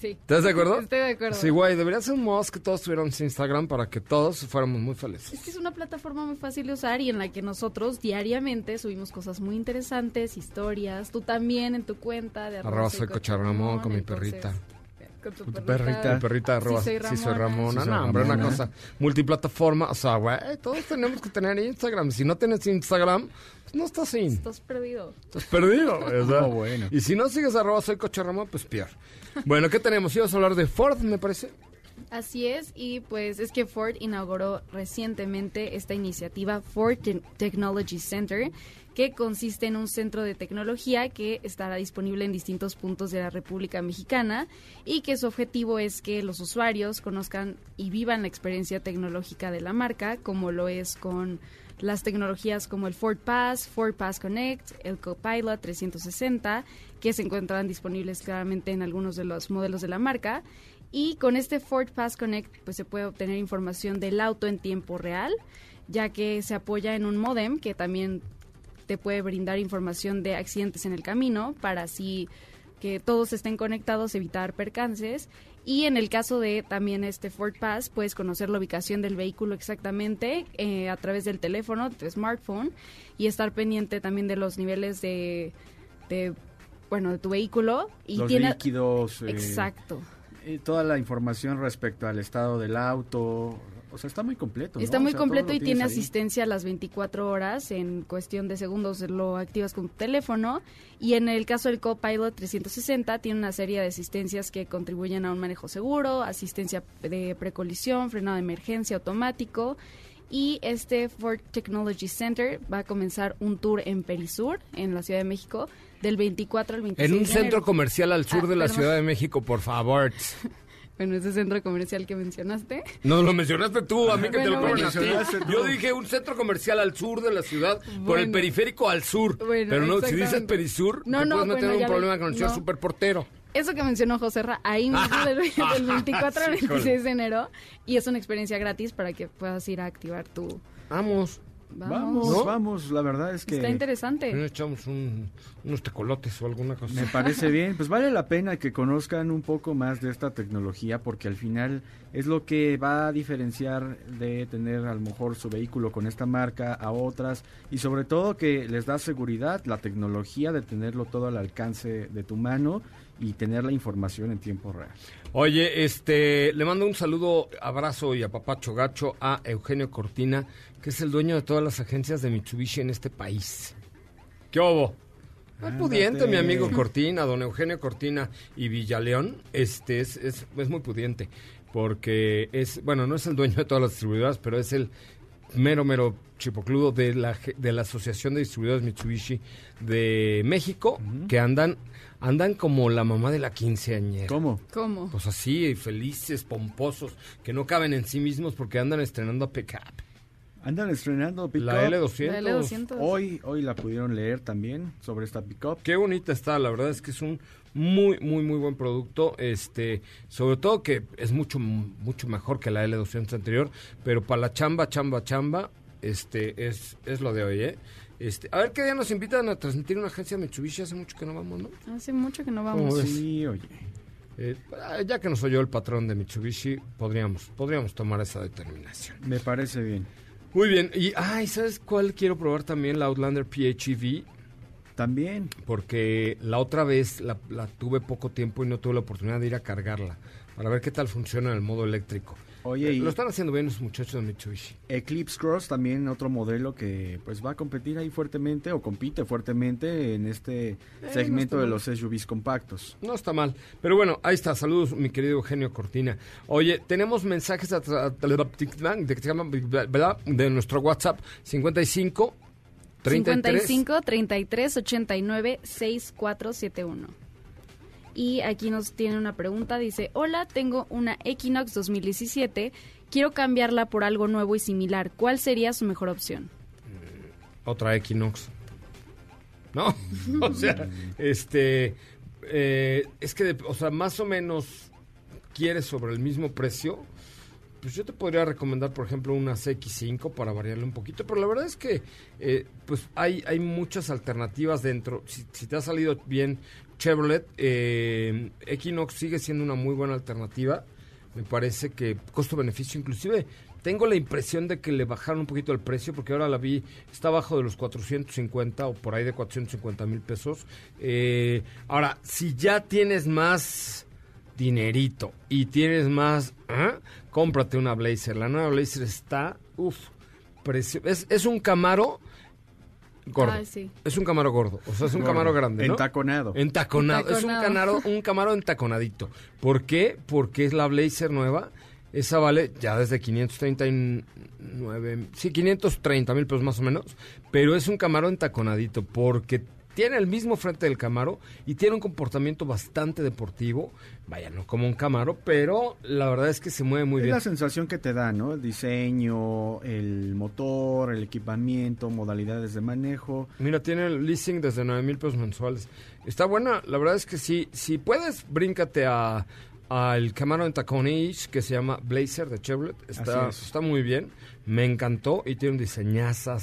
Sí. ¿Estás de acuerdo? Estoy de acuerdo. Sí, güey, debería ser un must que todos tuviéramos Instagram para que todos fuéramos muy felices. Es que es una plataforma muy fácil de usar y en la que nosotros diariamente subimos cosas muy interesantes, historias. Tú también en tu cuenta de Arroba soy Coche Ramón con mi perrita. Con tu, Con tu perrita. perrita. Mi perrita arroba Sí, sí soy soy, Ramona. Sí, soy no, hombre, una cosa. Multiplataforma. O sea, güey, todos tenemos que tener Instagram. Si no tienes Instagram, pues no estás sin. Estás perdido. Estás perdido. <laughs> No, bueno. Y si no sigues arroba soy Coche Ramón, pues peor. Bueno, ¿qué tenemos? Ibas a hablar de Ford, me parece. Así es, y pues es que Ford inauguró recientemente esta iniciativa Ford Te- Technology Center, que consiste en un centro de tecnología que estará disponible en distintos puntos de la República Mexicana y que su objetivo es que los usuarios conozcan y vivan la experiencia tecnológica de la marca, como lo es con las tecnologías como el Ford Pass, Ford Pass Connect, el Copilot 360, que se encuentran disponibles claramente en algunos de los modelos de la marca. Y con este Ford Pass Connect pues se puede obtener información del auto en tiempo real, ya que se apoya en un modem que también te puede brindar información de accidentes en el camino para así que todos estén conectados, evitar percances. Y en el caso de también este Ford Pass, puedes conocer la ubicación del vehículo exactamente eh, a través del teléfono, de tu smartphone, y estar pendiente también de los niveles de, de bueno, de tu vehículo. Y Los tiene, líquidos. eh, Exacto. eh, toda la información respecto al estado del auto. O sea, está muy completo. ¿no? Está O muy sea, completo y tiene ahí. asistencia a las 24 horas. En cuestión de segundos lo activas con tu teléfono. Y en el caso del Copilot 360 tiene una serie de asistencias que contribuyen a un manejo seguro, asistencia de precolisión, frenado de emergencia automático. Y este Ford Technology Center va a comenzar un tour en Perisur, en la Ciudad de México, del 24 al 26 En un de centro enero. comercial al sur Ah, de la perdón. Ciudad de México, por favor. <laughs> Bueno, ese centro comercial que mencionaste. No, lo mencionaste tú, a mí que te lo bueno. Yo dije un centro comercial al sur de la ciudad, por el periférico al sur. Pero no, si dices perisur, No, te no, puedes meter un problema con el señor superportero. Eso que mencionó José Ra, ahí mismo <laughs> del, del 24 al Sí, híjole. 26 de enero. Y es una experiencia gratis para que puedas ir a activar tu... Vamos. Vamos. Vamos, ¿No? vamos. La verdad es que. Está interesante. Nos echamos un- unos tecolotes o alguna cosa. Me parece <laughs> bien, pues vale la pena que conozcan un poco más de esta tecnología porque al final es lo que va a diferenciar de tener a lo mejor su vehículo con esta marca a otras y sobre todo que les da seguridad la tecnología de tenerlo todo al alcance de tu mano y tener la información en tiempo real. Oye, este, le mando un saludo, abrazo y apapacho gacho a Eugenio Cortina, que es el dueño de todas las agencias de Mitsubishi en este país. ¿Qué hubo? Muy pudiente, mi amigo Cortina, don Eugenio Cortina y Villaleón, este es, es, es muy pudiente, porque es, bueno, no es el dueño de todas las distribuidoras, pero es el mero, mero chipocludo de la, de la Asociación de Distribuidores Mitsubishi de México, que andan, andan como la mamá de la quinceañera. ¿Cómo? ¿Cómo? Pues así, felices, pomposos, que no caben en sí mismos porque andan estrenando pickup. Andan estrenando pickup. La L200. La L200. Hoy, hoy la pudieron leer también sobre esta pickup. Qué bonita está, la verdad es que es un muy, muy, muy buen producto. Este, sobre todo que es mucho, mucho mejor que la L200 anterior, pero para la chamba, chamba, chamba, este, es, es lo de hoy, ¿eh? Este, a ver qué día nos invitan a transmitir una agencia Mitsubishi, hace mucho que no vamos, ¿no? Hace mucho que no ¿Cómo vamos. Sí, oye. Eh, ya que nos oyó el patrón de Mitsubishi, podríamos, podríamos tomar esa determinación. Me parece bien. Muy bien, y ay, ¿sabes cuál quiero probar también? La Outlander PHEV, También. porque la otra vez la, la tuve poco tiempo y no tuve la oportunidad de ir a cargarla para ver qué tal funciona en el modo eléctrico. Oye, Eh, y Lo están haciendo bien los muchachos de Mitsubishi. Eclipse Cross también otro modelo que pues va a competir ahí fuertemente o compite fuertemente en este segmento de los SUVs compactos. No está mal. Pero bueno, ahí está. Saludos, mi querido Eugenio Cortina. Oye, tenemos mensajes a tra- de, ¿verdad? de nuestro WhatsApp 55 33 55 33 89 6471. Y aquí nos tiene una pregunta, dice, hola, tengo una Equinox 2017, quiero cambiarla por algo nuevo y similar, ¿cuál sería su mejor opción? Otra Equinox. <laughs> ¿No? <laughs> o sea, este. eh, es que, o sea, más o menos quieres sobre el mismo precio. Pues yo te podría recomendar, por ejemplo, una CX5 para variarle un poquito, pero la verdad es que eh, pues hay, hay muchas alternativas dentro. Si te ha salido bien Chevrolet, eh, Equinox sigue siendo una muy buena alternativa. Me parece que costo-beneficio inclusive tengo la impresión de que le bajaron un poquito el precio porque ahora la vi, está abajo de los 450 o por ahí de 450 mil pesos. Eh, ahora, si ya tienes más dinerito y tienes más, ¿ah? cómprate una Blazer. La nueva Blazer está, uff, es, es un Camaro gordo. Ay, sí. Es un Camaro gordo, o sea, es un Gordo. Camaro grande, ¿no? Entaconado. Entaconado. Es un, canaro, un Camaro entaconadito. ¿Por qué? Porque es la Blazer nueva. Esa vale ya desde 539, sí, 530 mil pesos más o menos. Pero es un Camaro entaconadito porque tiene el mismo frente del Camaro y tiene un comportamiento bastante deportivo. Vaya, no como un Camaro, pero la verdad es que se mueve muy es bien. la sensación que te da, ¿no? El diseño, el motor, el equipamiento, modalidades de manejo. Mira, tiene el leasing desde 9 mil pesos mensuales. Está buena, la verdad es que sí. Si puedes, bríncate a al Camaro en Taconage que se llama Blazer de Chevrolet. Está, es. está muy bien. Me encantó y tiene un diseñazo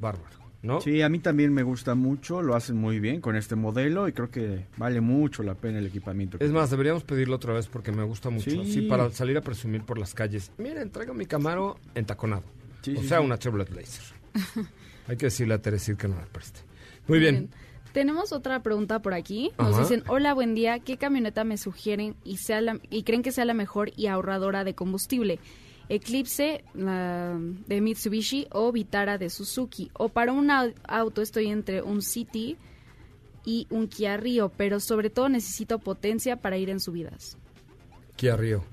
bárbaro, ¿no? Sí, a mí también me gusta mucho, lo hacen muy bien con este modelo y creo que vale mucho la pena el equipamiento. que Es más, deberíamos pedirlo otra vez porque me gusta mucho. Sí. Sí, para salir a presumir por las calles. Miren, traigo mi Camaro entaconado. Sí, o sí, sea, sí. una Chevrolet Blazer. <laughs> Hay que decirle a Teresir que no la preste. Muy bien. Tenemos otra pregunta por aquí. Nos Ajá. dicen, hola, buen día, ¿qué camioneta me sugieren y, sea la- y creen que sea la mejor y ahorradora de combustible? Eclipse de Mitsubishi o Vitara de Suzuki. O para un au- auto estoy entre un City y un Kia Rio, pero sobre todo necesito potencia para ir en subidas. Kia Río.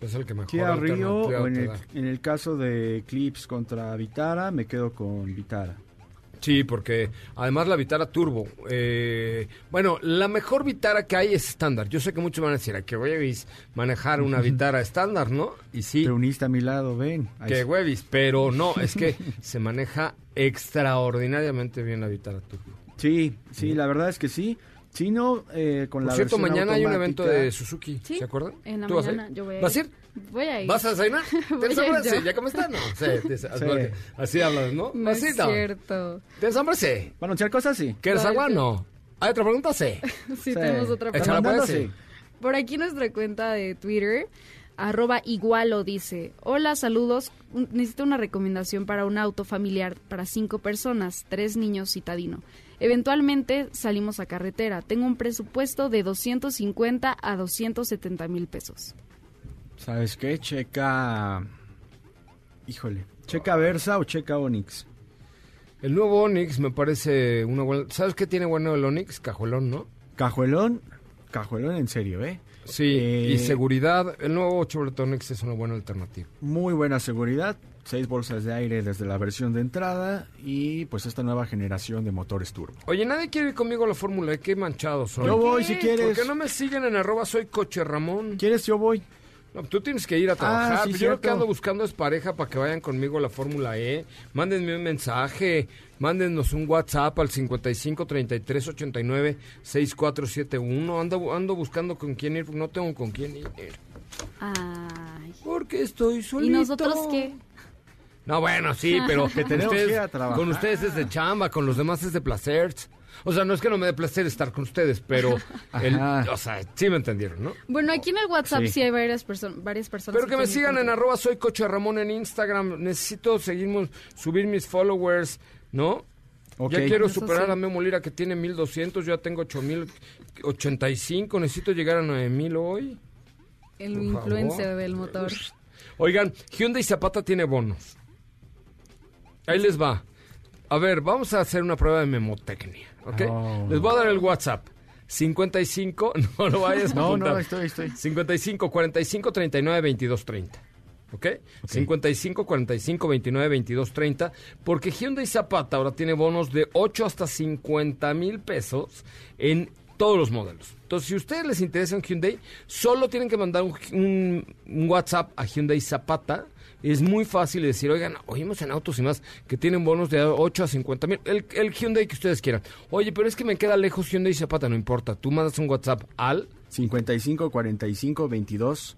Es el que mejor Kia Rio alternativa o en el, en el caso de Eclipse contra Vitara, me quedo con Vitara. Sí, porque además la Vitara Turbo. eh, bueno, la mejor Vitara que hay es estándar. Yo sé que muchos van a decir, "Ay, que huevis manejar una Vitara estándar, ¿no? Y sí, Te uniste a mi lado, ven. Que huevis, pero no, es que <laughs> se maneja extraordinariamente bien la Vitara Turbo. Sí, sí, la verdad es que sí. Si no, eh, con Por la cierto, mañana hay un evento de Suzuki, Sí, ¿se acuerdan? en la ¿Tú vas a ir? mañana yo voy a ¿Vas a ir. Voy a ir. ¿Vas a desayunar? <laughs> Voy ¿Tienes hambre? Sí, ¿ya comiste? <laughs> No, sí, así hablas, ¿no? No es cierto. ¿Tienes hambre? Sí. Para anunciar cosas, sí. ¿Quieres agua? No. ¿Hay otra pregunta? Sí. <laughs> Sí, tenemos otra pregunta. pues, Mandando, sí. Por aquí nuestra cuenta de Twitter Arroba igualo dice, hola, saludos, necesito una recomendación para un auto familiar para cinco personas, tres niños citadino. Eventualmente salimos a carretera. Tengo un presupuesto de 250 a 270 mil pesos. ¿Sabes qué? Checa. Híjole. ¿Checa Versa o checa Onix? El nuevo Onix me parece una buena... ¿Sabes qué tiene bueno el Onix? Cajuelón, ¿no? Cajuelón. Cajuelón en serio, ¿eh? Sí, Eh, y seguridad. El nuevo Chevrolet Onix es una buena alternativa. Muy buena seguridad. Seis bolsas de aire desde la versión de entrada. Y pues esta nueva generación de motores turbo. Oye, nadie quiere ir conmigo a la Fórmula E. Qué manchados son. Yo voy si quieres. ¿Por qué no me siguen en arroba soy coche Ramón? ¿Quieres? Yo voy. No, tú tienes que ir a trabajar. Ah, sí, Pues yo lo que ando buscando es pareja para que vayan conmigo a la Fórmula E. Mándenme un mensaje, mándenos un WhatsApp al 55 33 89 6471. Ando, ando buscando con quién ir, porque no tengo con quién ir. Ay. Porque estoy solito. ¿Y nosotros qué? No, bueno, sí, pero Que <laughs> tenemos ustedes- que ir a trabajar. con ustedes es de chamba, con los demás es de placer. O sea, no es que no me dé placer estar con ustedes, pero, <laughs> el, o sea, sí me entendieron, ¿no? Bueno, aquí en el WhatsApp sí, Sí. hay varias, perso- varias personas. Pero que me sigan en arroba soy coche Ramón en Instagram. Necesito seguir, subir mis followers, ¿no? Ya quiero Eso superar sí. a Memo Lira que tiene 1200, yo ya tengo 8085, necesito llegar a 9000 hoy. El Por influencer favor. del motor. Oigan, Hyundai Zapata tiene bonos. Ahí les va. A ver, vamos a hacer una prueba de memotecnia, ¿ok? Oh. Les voy a dar el WhatsApp. 55, <laughs> no lo vayas a No, no, estoy, estoy. 55 45 39 22 30. ¿Ok? 55 45 29 22 30. Porque Hyundai Zapata ahora tiene bonos de 8 hasta 50 mil pesos en todos los modelos. Entonces, si a ustedes les interesa un Hyundai, solo tienen que mandar un, un- un WhatsApp a Hyundai Zapata. Es muy fácil decir, oigan, oímos en autos y más que tienen bonos de 8 a 50 mil. El, el Hyundai que ustedes quieran. Oye, pero es que me queda lejos Hyundai Zapata, no importa. Tú mandas un WhatsApp al 55 45 22.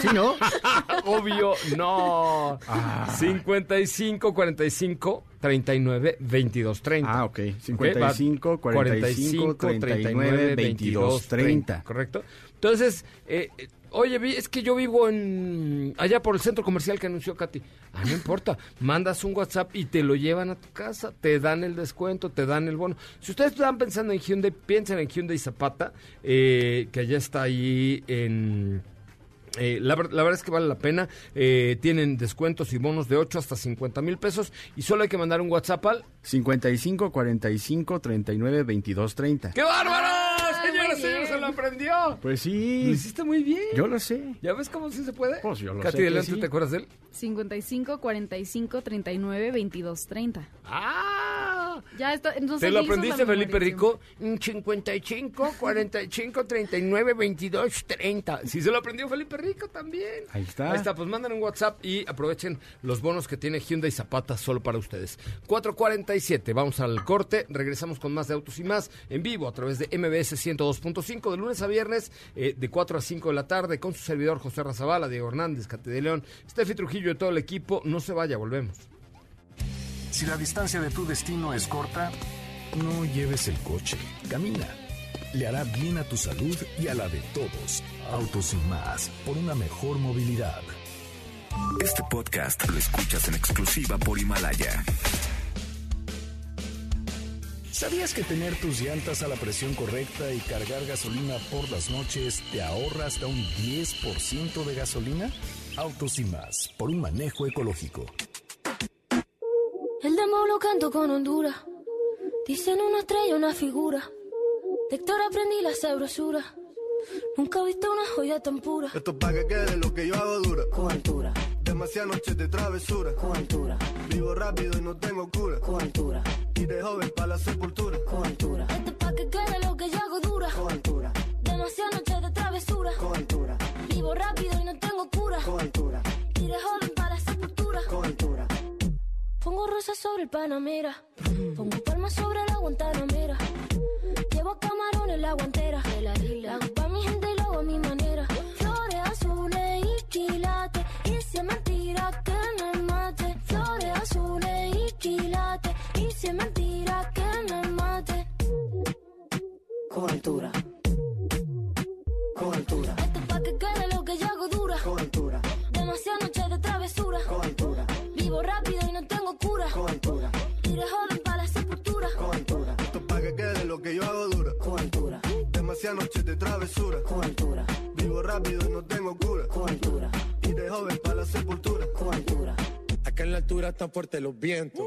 ¿Sí, no? <laughs> Obvio, no. 55 45 39 22 30. Ah, ok. 55 45 39 22 30. ¿Correcto? Entonces, eh, oye, es que yo vivo en allá por el centro comercial que anunció Katy. Ah, no importa. Mandas un WhatsApp y te lo llevan a tu casa. Te dan el descuento, te dan el bono. Si ustedes están pensando en Hyundai, piensen en Hyundai Zapata, eh, que ya está ahí en... Eh, la, la verdad es que vale la pena. Eh, tienen descuentos y bonos de 8 hasta 50 mil pesos. Y solo hay que mandar un WhatsApp al. 55 45 39 22 30. ¡Qué bárbaro! Señora, muy señor, bien. se lo aprendió. Pues Lo sí. hiciste muy bien. Yo lo sé. ¿Ya ves cómo sí se puede? Pues yo lo Katy sé Delante, sí. ¿te acuerdas de él? 55 45 39 22 30. ¡Ah! Ya está. entonces ¿Te lo aprendiste, Felipe Rico? Mm, 55, 45, 39, 22, 30. Sí, se lo aprendió Felipe Rico también. Ahí está. Ahí está, pues mandan un WhatsApp y aprovechen los bonos que tiene Hyundai Zapata solo para ustedes. 447, vamos al corte, regresamos con más de Autos y Más en vivo a través de MBS 102.5 de lunes a viernes eh, de 4 a 5 de la tarde con su servidor José Razabala, Diego Hernández, Cate de León, Steffi Trujillo y todo el equipo. No se vaya, volvemos. Si la distancia de tu destino es corta, no lleves el coche, camina. Le hará bien a tu salud y a la de todos. Autos y más, por una mejor movilidad. Este podcast lo escuchas en exclusiva por Himalaya. ¿Sabías que tener tus llantas a la presión correcta y cargar gasolina por las noches te ahorra hasta un 10% de gasolina? Autos y más, por un manejo ecológico. El demo lo canto con Honduras. Dicen una estrella, una figura. De Héctor aprendí la sabrosura. Nunca he visto una joya tan pura. Esto pa' que quede lo que yo hago dura. Con altura, Demasiadas noches de travesura. con altura, Vivo rápido y no tengo cura. con altura, Y de joven para la sepultura. con altura. Esto es pa' que quede lo que yo hago dura. Con altura, Demasiadas noches de travesura. con altura, Vivo rápido y no tengo cura. con altura, Y de joven para la sepultura. con altura. Pongo rosas sobre el Panamera. Pongo palmas sobre la Guantanamera. Llevo camarones en la guantera. La hago pa' mi gente y lo hago a mi manera. Flores azules y quilates si es mentira que me mate, flores azules y quilates. Y si es mentira que me mate. Con altura. Con altura. Esto pa' que quede lo que yo hago dura. Con altura. Demasiadas noches de travesura. Con altura. Vivo rápido y no tengo cura. Con altura. Tire joven para la sepultura. Con altura. Esto pa' que quede lo que yo hago dura. Con altura. Demasiadas noches de travesura. Con altura. Vivo rápido y no tengo cura. En la altura están fuertes los vientos.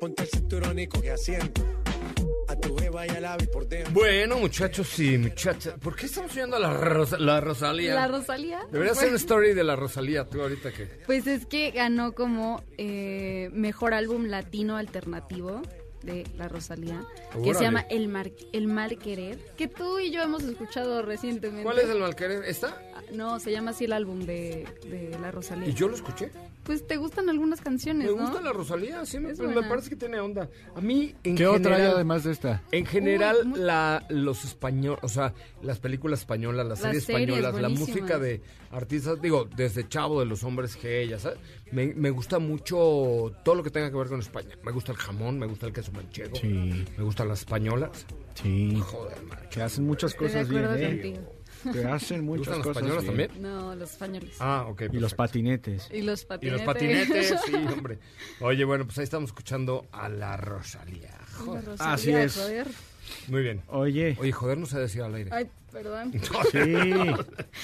Ponte el cinturón y coge asiento. A tu jeva y al ave por dentro. Bueno, muchachos y muchachas, ¿por qué estamos oyendo a la, Rosa- la Rosalía? La Rosalía. Debería ser una story de la Rosalía, tú ahorita que... Pues es que ganó como eh, mejor álbum latino alternativo de la Rosalía, que se llama El, Mar- El Mal Querer, que tú y yo hemos escuchado recientemente. ¿Cuál es el malquerer? ¿Esta? Ah, No, se llama así el álbum de, de la Rosalía. ¿Y yo lo escuché? Pues te gustan algunas canciones, Me ¿no? gusta la Rosalía, sí, me, Es me buena. parece que tiene onda. A mí, en ¿Qué otra hay general... además de esta? En general, Uy, muy- la, los españoles, o sea, las películas españolas, las, Las series series españolas, la buenísimas. música de artistas, digo, desde Chavo de los Hombres G, ya sabes, me, me gusta mucho todo lo que tenga que ver con España. Me gusta el jamón, me gusta el queso manchego, Sí. me gustan las españolas. Sí. Joder. Que hacen muchas Estoy de cosas bien. acuerdo ¿eh? contigo. Que hacen ¿Te muchas cosas españolas bien. también? No, los españoles. Ah, ok. Y los patinetes. Y los Y patinetes. los patinetes, sí, <laughs> hombre. Oye, bueno, pues ahí estamos escuchando a la Rosalía. La Joder. Rosalía, Así es. joder. Muy bien. Oye, Oye, joder, no se decir al aire. Ay, perdón. <laughs> sí.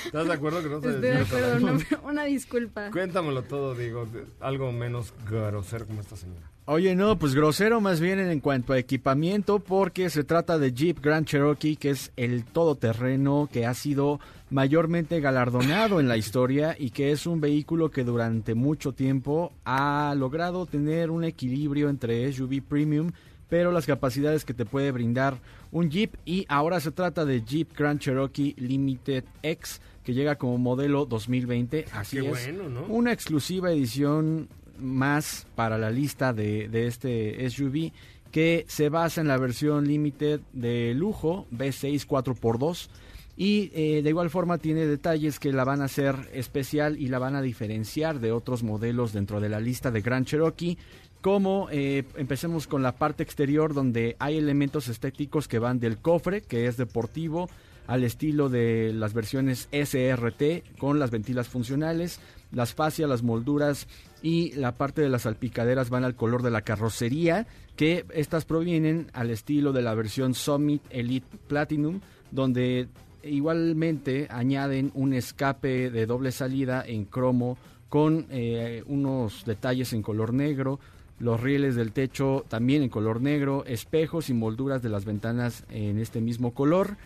¿Estás de acuerdo que no se Estoy de decir al acuerdo, aire? una, una disculpa. Cuéntamelo todo, digo, de- algo menos grosero como esta señora. Oye, no, pues grosero más bien en cuanto a equipamiento, porque se trata de Jeep Grand Cherokee, que es el todoterreno que ha sido mayormente galardonado en la historia y que es un vehículo que durante mucho tiempo ha logrado tener un equilibrio entre SUV premium, pero las capacidades que te puede brindar un Jeep y ahora se trata de Jeep Grand Cherokee Limited X que llega como modelo 2020, así qué es. bueno, ¿no? Una exclusiva edición más para la lista de, este SUV que se basa en la versión Limited de lujo V6 4x2 y eh, de igual forma tiene detalles que la van a hacer especial y la van a diferenciar de otros modelos dentro de la lista de Grand Cherokee como eh, empecemos con la parte exterior donde hay elementos estéticos que van del cofre que es deportivo al estilo de las versiones SRT con las ventilas funcionales, las fascias, las molduras y la parte de las salpicaderas van al color de la carrocería, que estas provienen al estilo de la versión Summit Elite Platinum, donde igualmente añaden un escape de doble salida en cromo con eh, unos detalles en color negro, los rieles del techo también en color negro, espejos y molduras de las ventanas en este mismo color.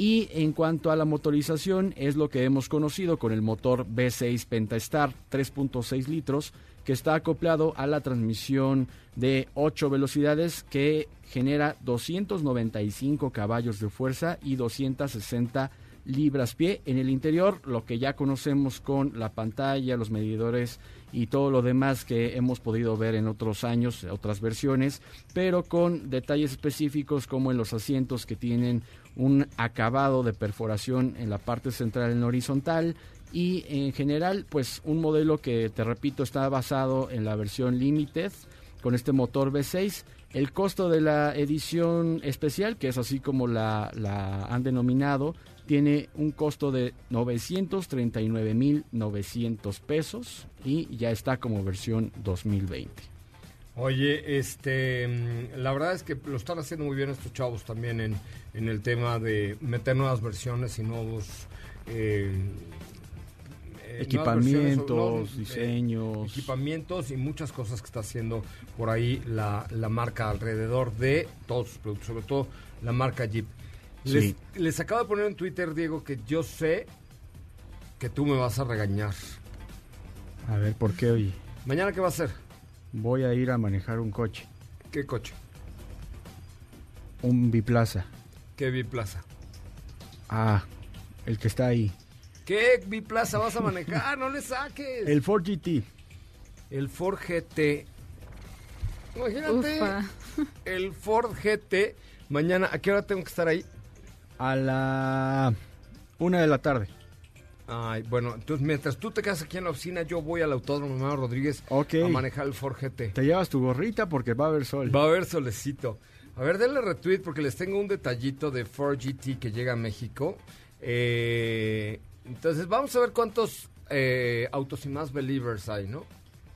Y en cuanto a la motorización, es lo que hemos conocido con el motor V6 Pentastar 3.6 litros, que está acoplado a la transmisión de 8 velocidades que genera 295 caballos de fuerza y 260 libras pie. En el interior, lo que ya conocemos con la pantalla, los medidores y todo lo demás que hemos podido ver en otros años, otras versiones, pero con detalles específicos como en los asientos que tienen un acabado de perforación en la parte central en horizontal y en general pues un modelo que te repito está basado en la versión Limited con este motor V6 el costo de la edición especial que es así como la, la han denominado tiene un costo de 939.900 pesos y ya está como versión 2020 Oye, este, mm, la verdad es que lo están haciendo muy bien estos chavos también en, en el tema de meter nuevas versiones y nuevos eh, eh, Equipamientos, nuevos, eh, diseños. equipamientos y muchas cosas que está haciendo por ahí la, la marca alrededor de todos sus productos, sobre todo la marca Jeep. Les, Sí. les acabo de poner en Twitter, Diego, que yo sé que tú me vas a regañar. A ver, ¿por qué hoy? ¿Mañana qué va a hacer? Voy a ir a manejar un coche, ¿Qué coche? un biplaza. ¿Qué biplaza? Ah, el que está ahí. ¿Qué biplaza vas a manejar? No le saques. El Ford GT. El Ford GT. Imagínate. Ufa. El Ford GT. Mañana, ¿a qué hora tengo que estar ahí? A la una de la tarde. Ay, bueno, entonces mientras tú te quedas aquí en la oficina, yo voy al Autódromo Manuel Rodríguez a manejar el Ford GT. Te llevas tu gorrita porque va a haber sol. Va a haber solecito. A ver, denle retweet porque les tengo un detallito de Ford GT que llega a México. Eh, entonces, vamos a ver cuántos eh, autos y más believers hay, ¿no?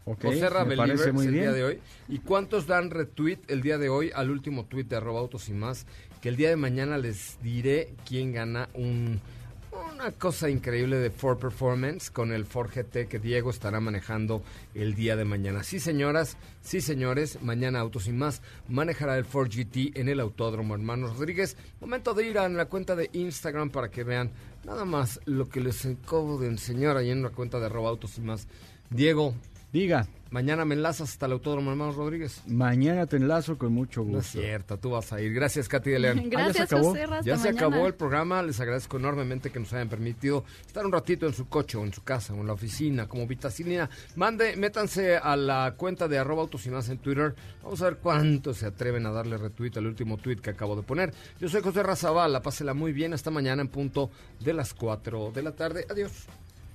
Ok, José me parece muy el día bien. de hoy. ¿Y cuántos dan retweet el día de hoy al último tweet de arroba autos y más? Que el día de mañana les diré quién gana un, una cosa increíble de Ford Performance con el Ford GT que Diego estará manejando el día de mañana. Sí, señoras, sí, señores, mañana Autos y más manejará el Ford GT en el Autódromo Hermanos Rodríguez. Momento de ir a la cuenta de Instagram para que vean nada más lo que les acabo de enseñar ahí en la cuenta de arroba autos y más. Diego, Diga, Mañana me enlazas hasta el Autódromo Hermanos Rodríguez. mañana te enlazo con mucho No es gusto. cierto, tú vas a ir. Gracias, Katy de León. <laughs> Gracias, acabó? José Ra, hasta Ya se mañana. acabó el programa. Les agradezco enormemente que nos hayan permitido estar un ratito en su coche o en su casa o en la oficina como vitacilina. Mande, métanse a la cuenta de arroba autos y más en Twitter. Vamos a ver cuántos se atreven a darle retweet al último tweet que acabo de poner. Yo soy José Razabala. Pásela muy bien. Hasta mañana en punto de las 4 de la tarde. Adiós.